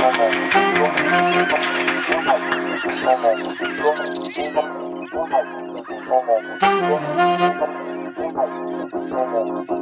I suppose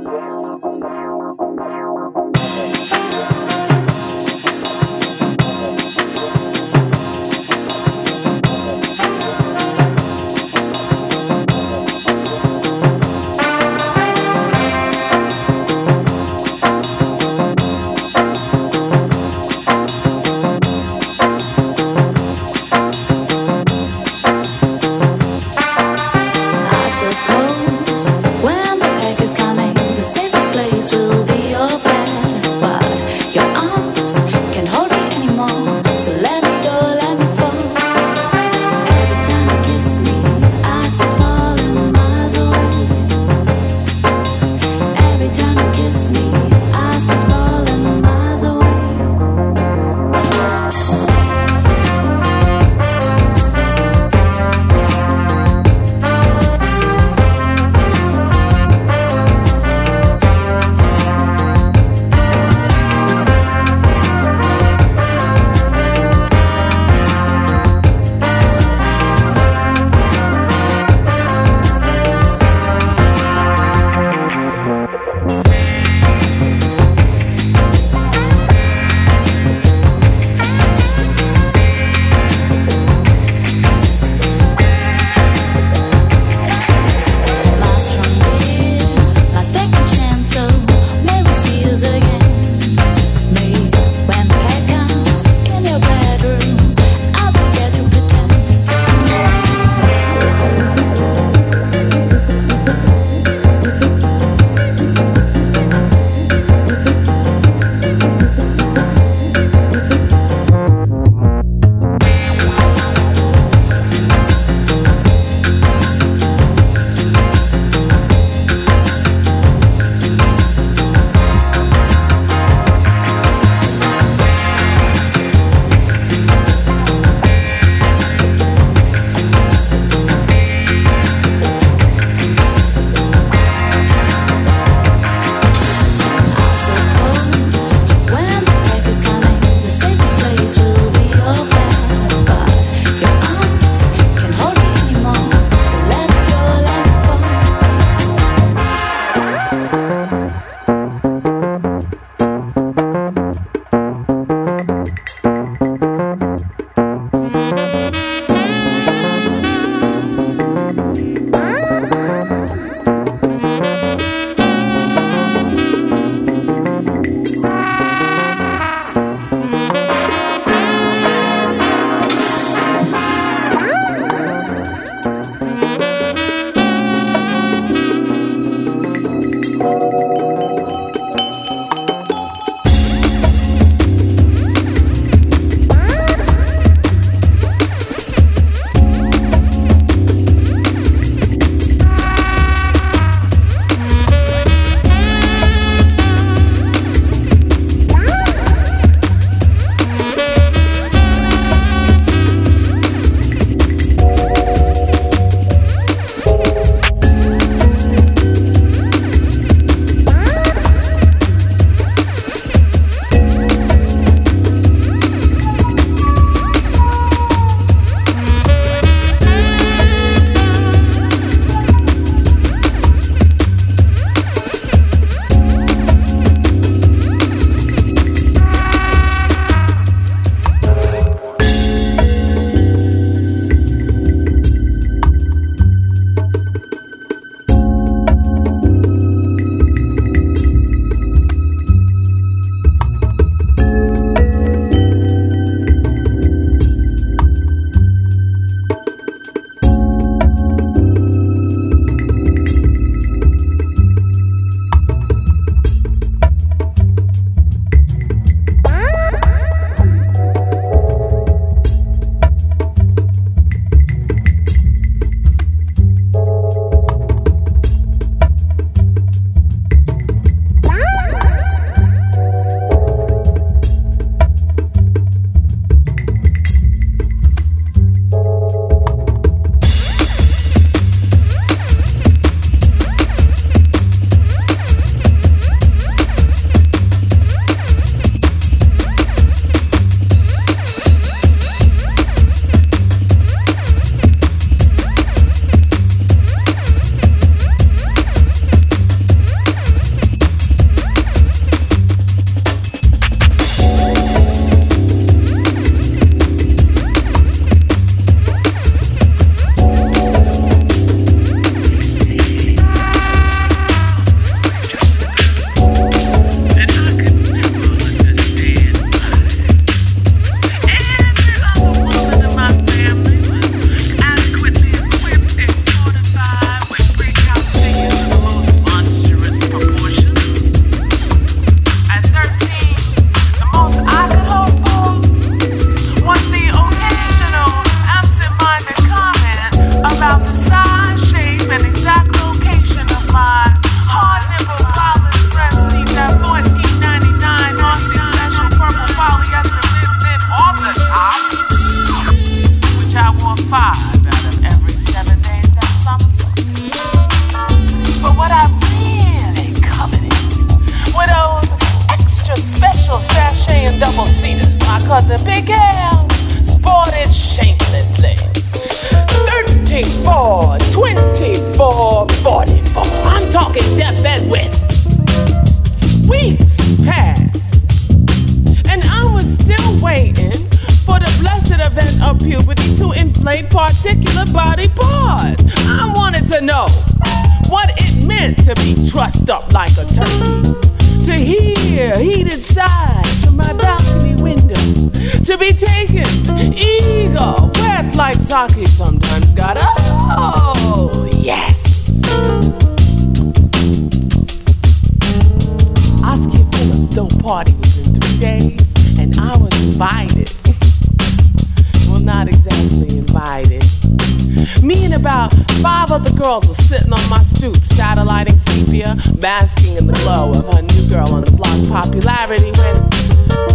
popularity when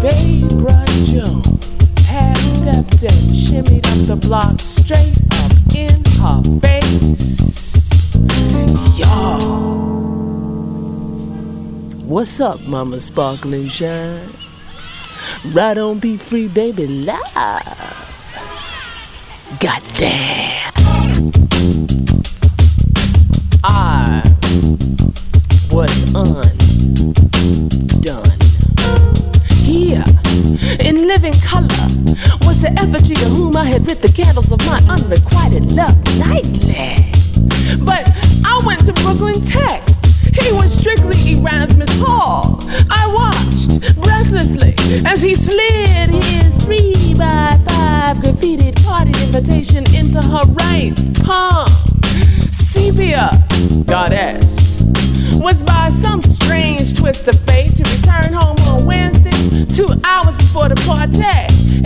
Babe Jones had stepped in, shimmied up the block straight up in her face. Yo. What's up, Mama Sparkling Shine? Right on, be free, baby, love. Goddamn. I was undone. Living color, was the effigy of whom I had lit the candles of my unrequited love nightly. But I went to Brooklyn Tech. He was strictly Erasmus Hall. I watched breathlessly as he slid his three by five graffitied party invitation into her right palm. Goddess, was by some strange twist of fate to return home on Wednesday, two hours before the party.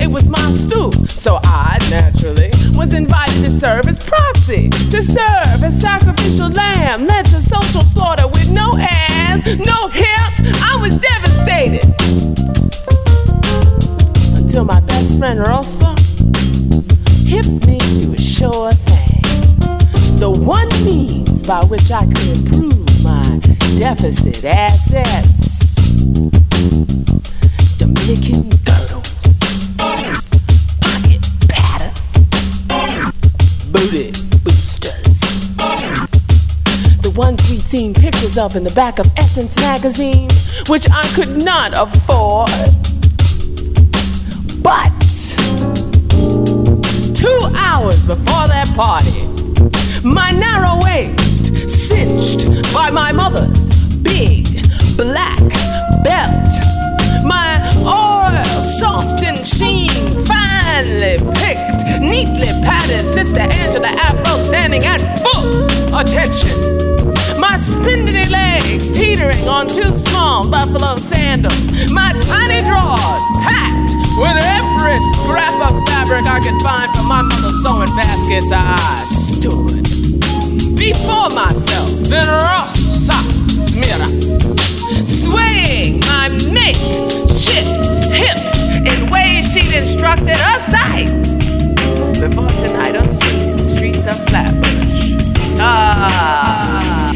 It was my stoop, so I naturally was invited to serve as proxy, to serve as sacrificial lamb, led to social slaughter with no hands, no hips. I was devastated until my best friend Rosa hipped me to a thing. The one means by which I could improve my deficit assets. Dominican girdles, pocket patterns, booty boosters. The ones we'd seen pictures of in the back of Essence magazine, which I could not afford. But two hours before that party, my narrow waist cinched by my mother's big black belt, my oil soft and sheen, finely picked, neatly padded Sister Angela Afro standing at full attention. My spindly legs teetering on two small buffalo sandals. My tiny drawers packed with every scrap of fabric I could find from my mother's sewing baskets. I stood before myself socks mirror, swaying my makeshift hips in ways she'd instructed us sight. Before tonight on streets of Flatbush. Ah,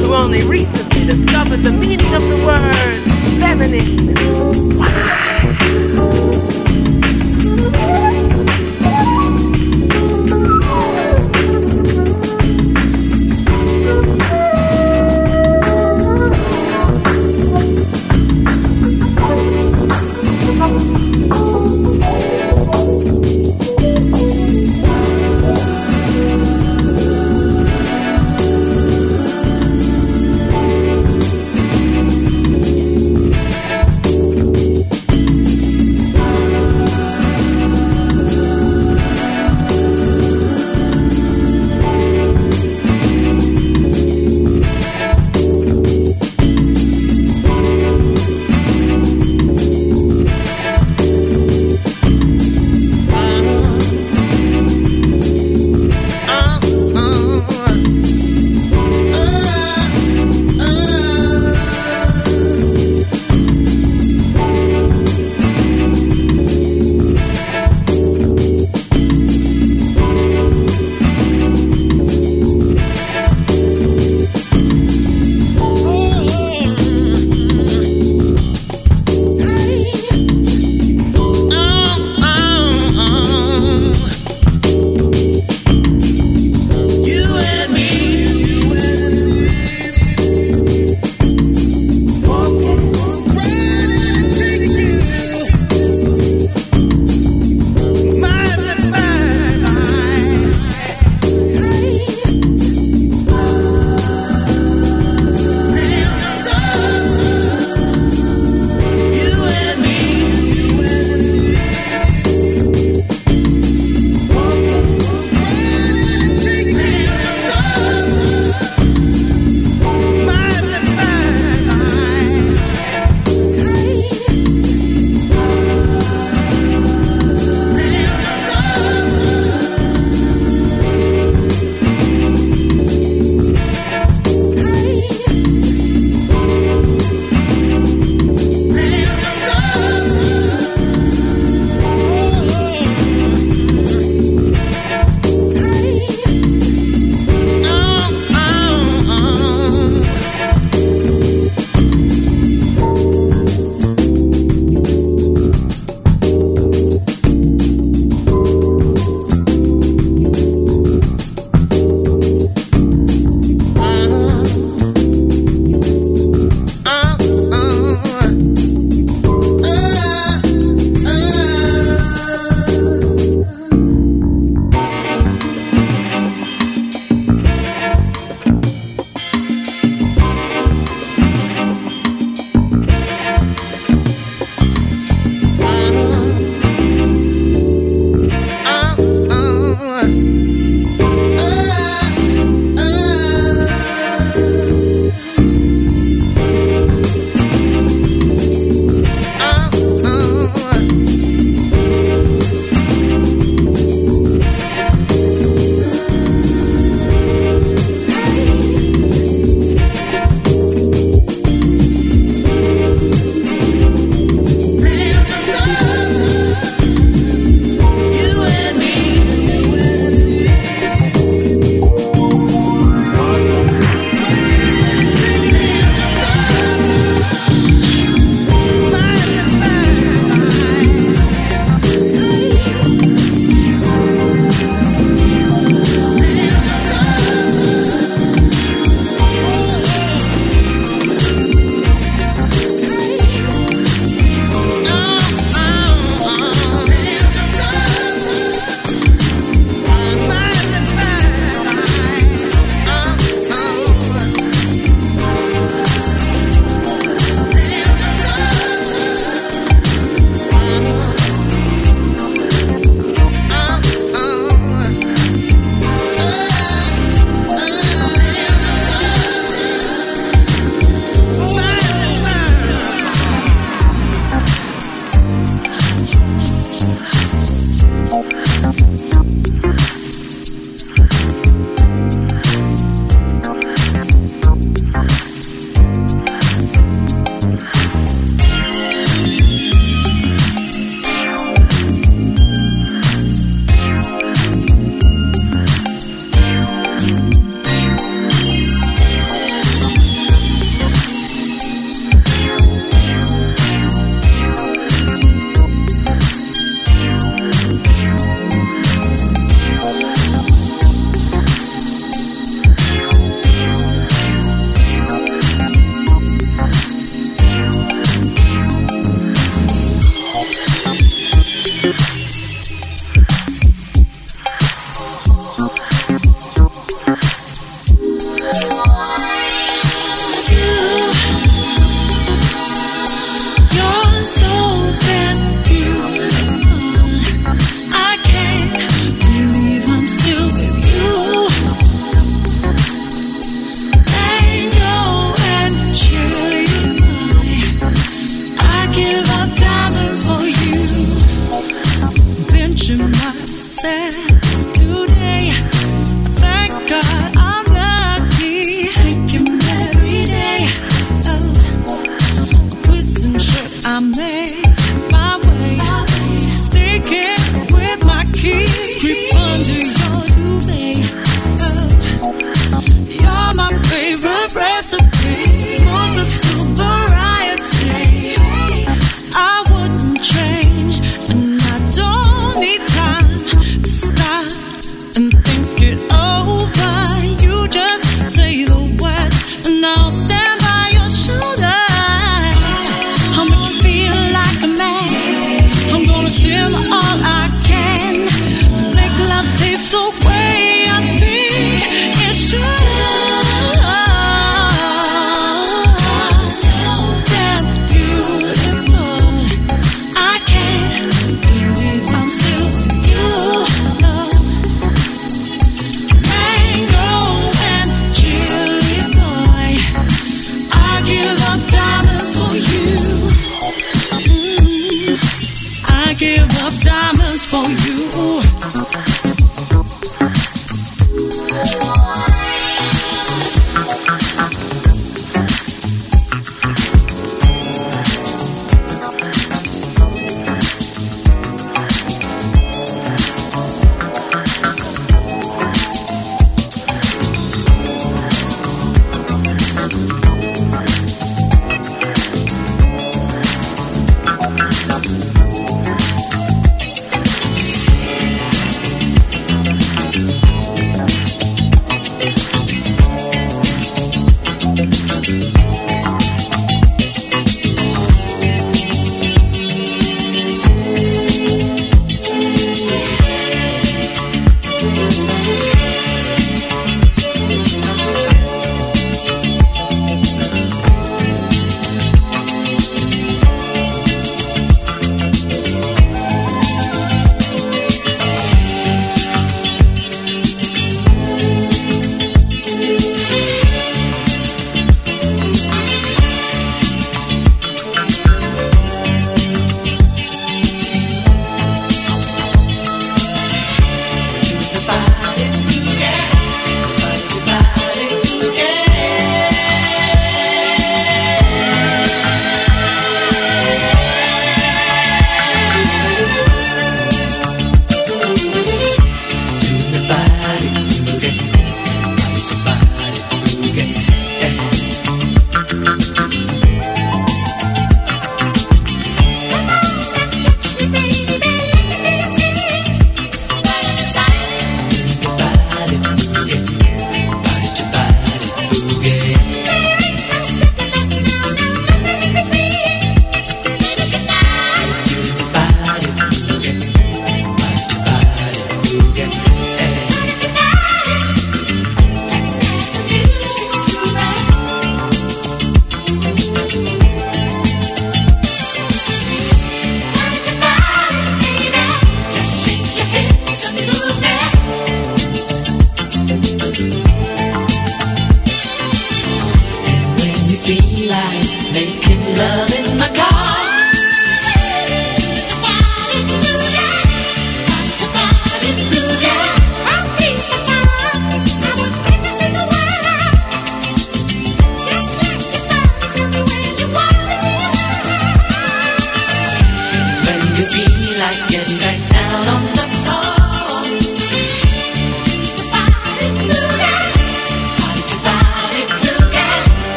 who only recently discovered the meaning of the word feminine.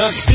The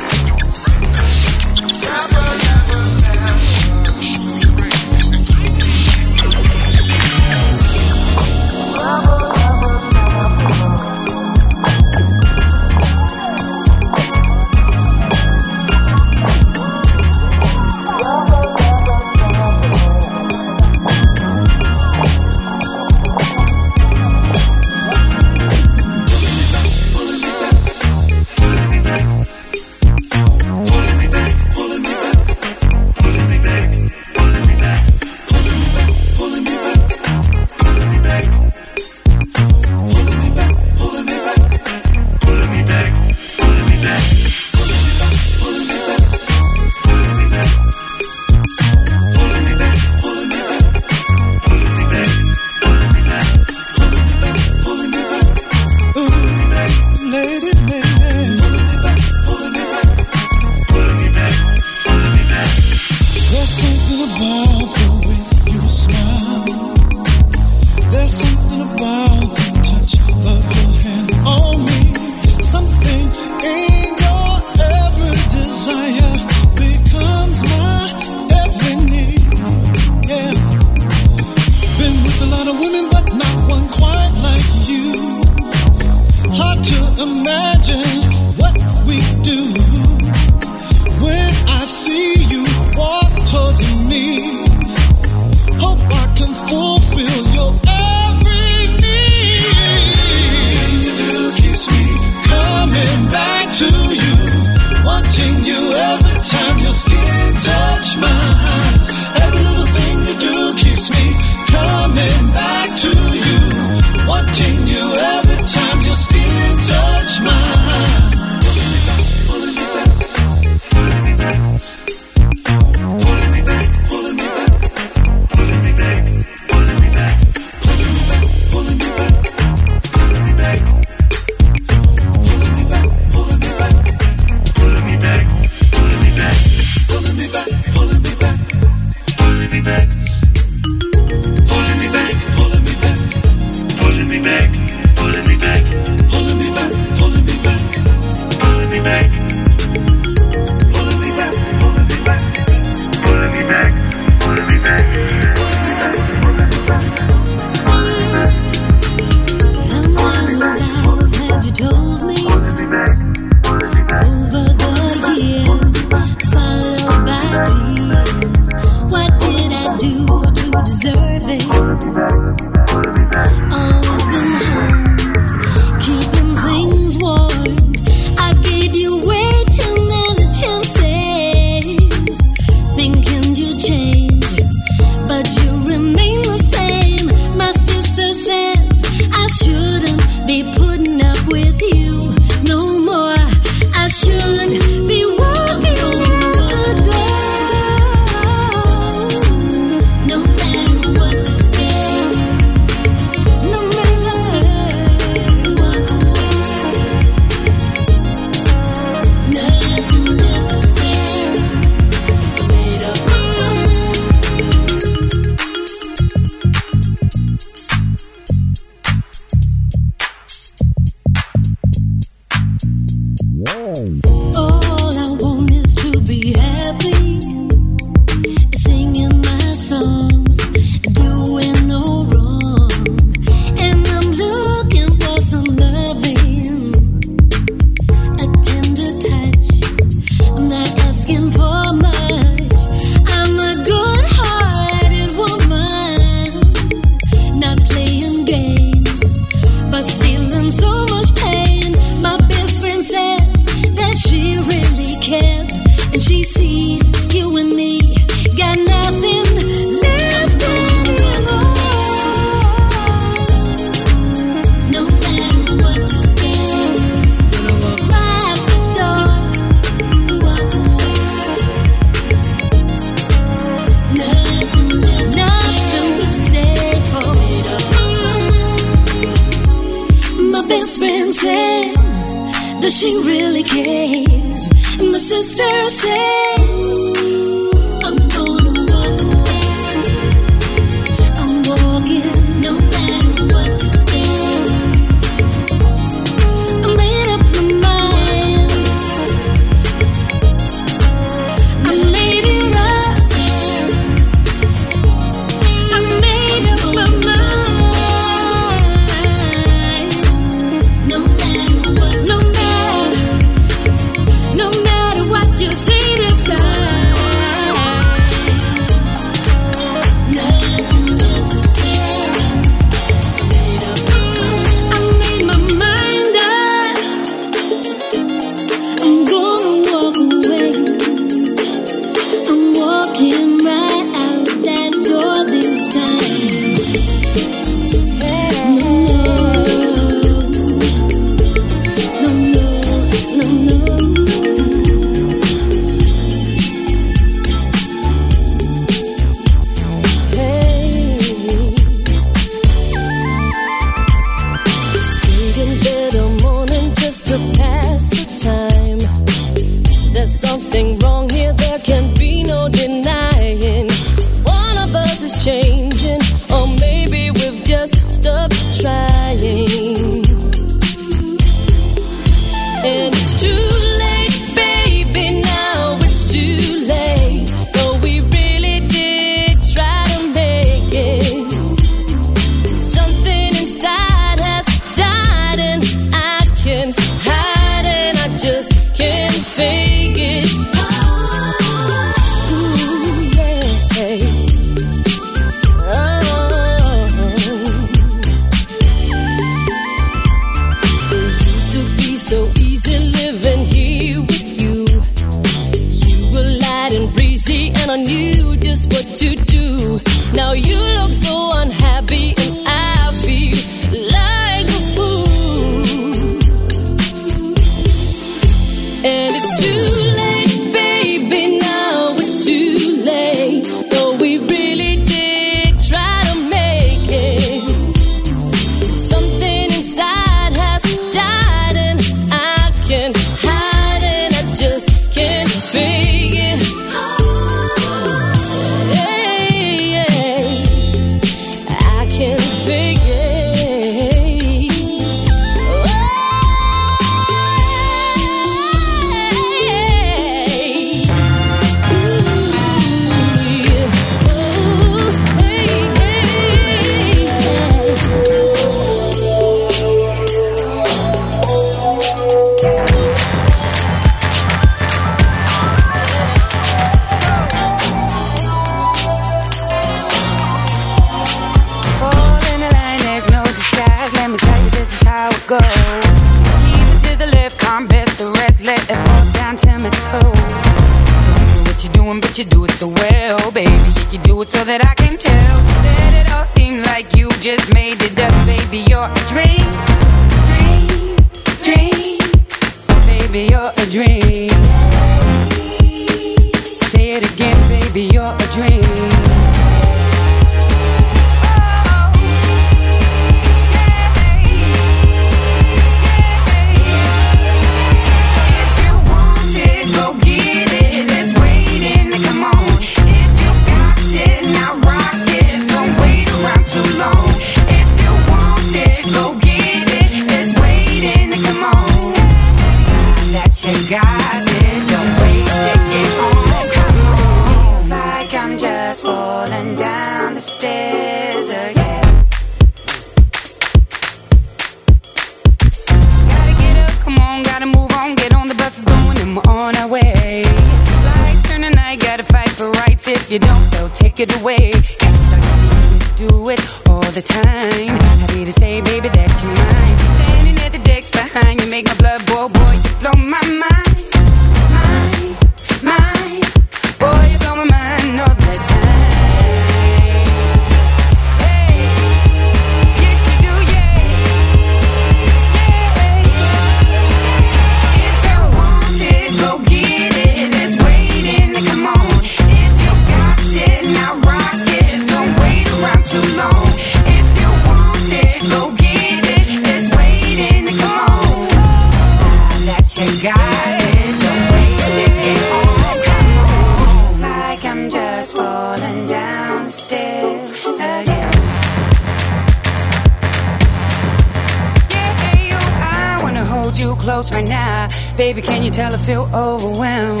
close right now. Baby, can you tell I feel overwhelmed?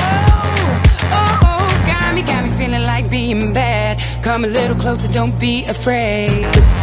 Oh, oh, oh, got me, got me feeling like being bad. Come a little closer, don't be afraid.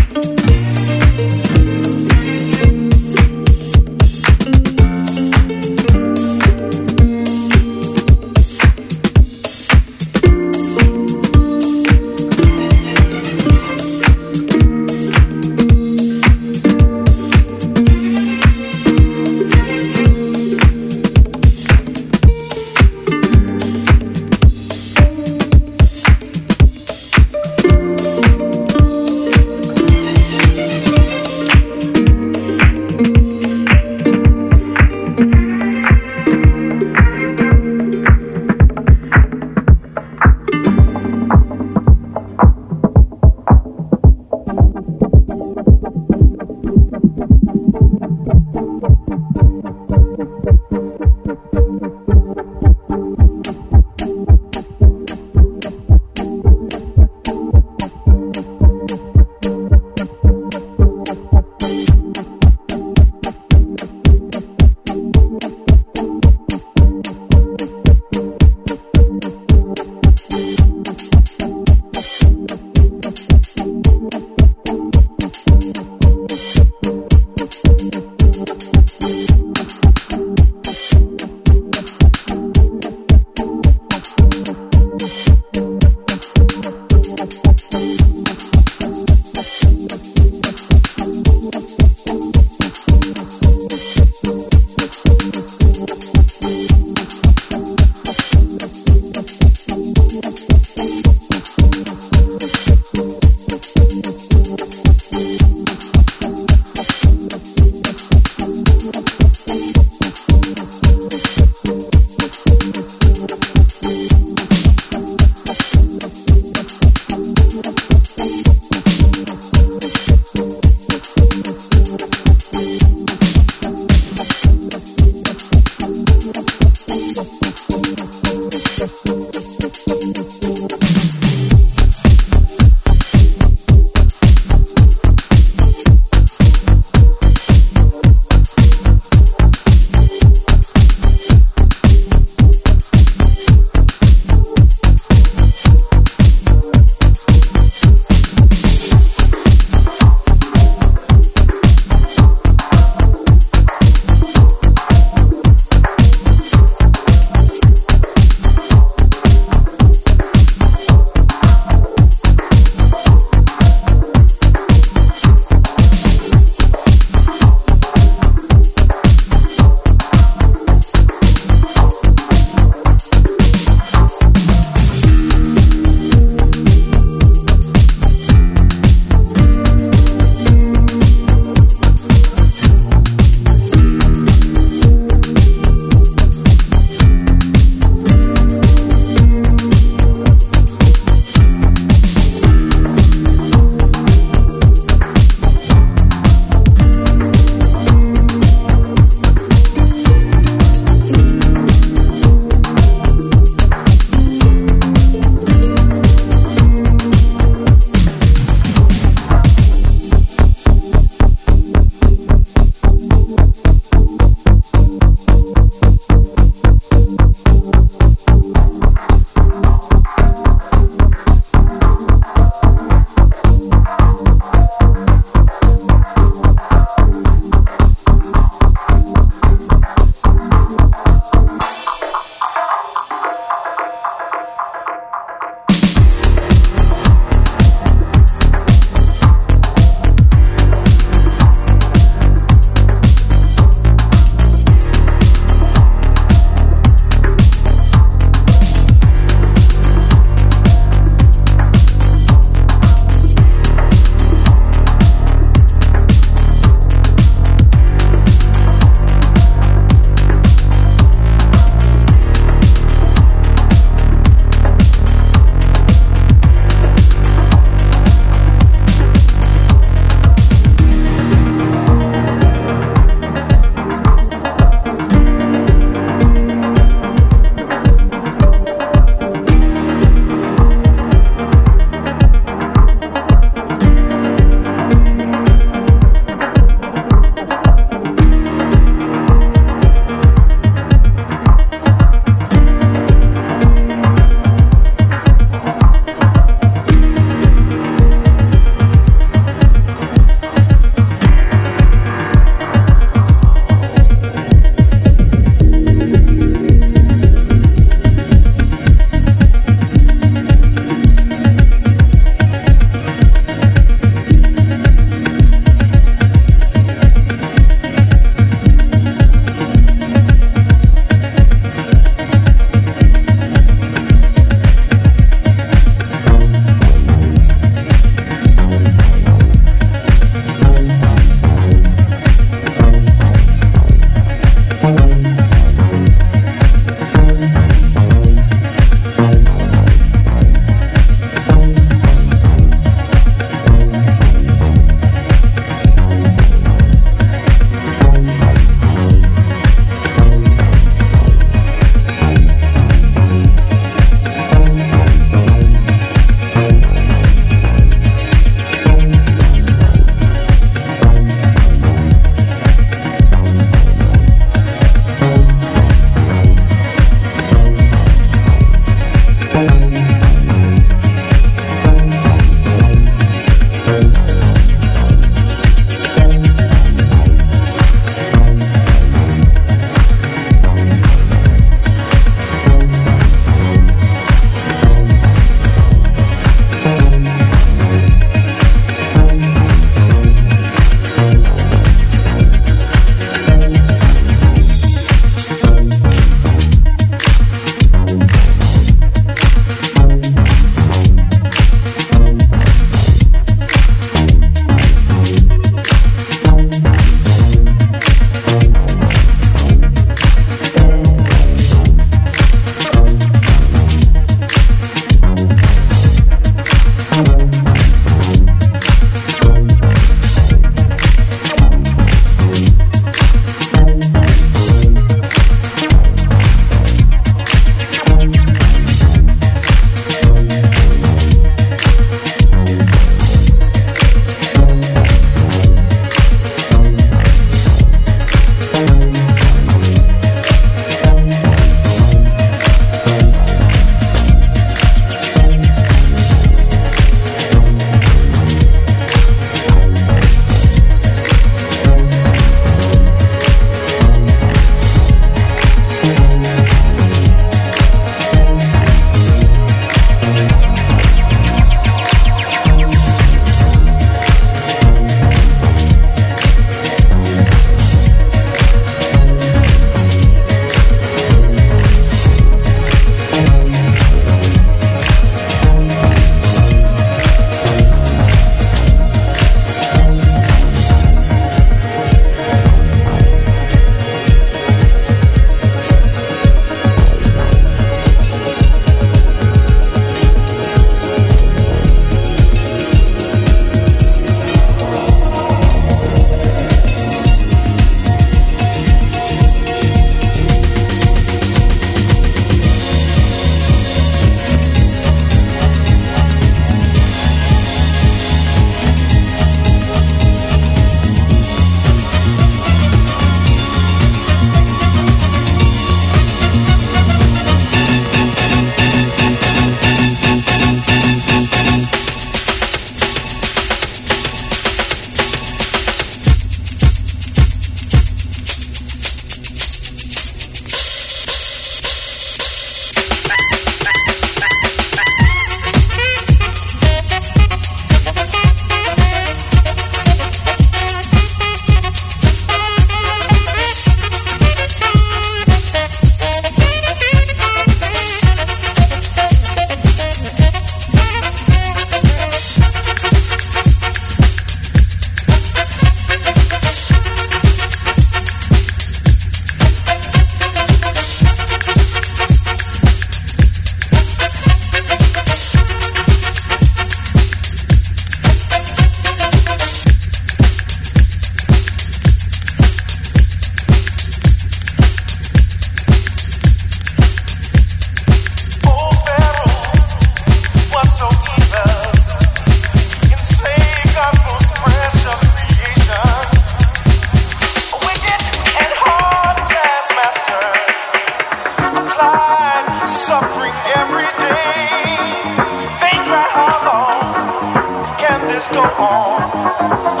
South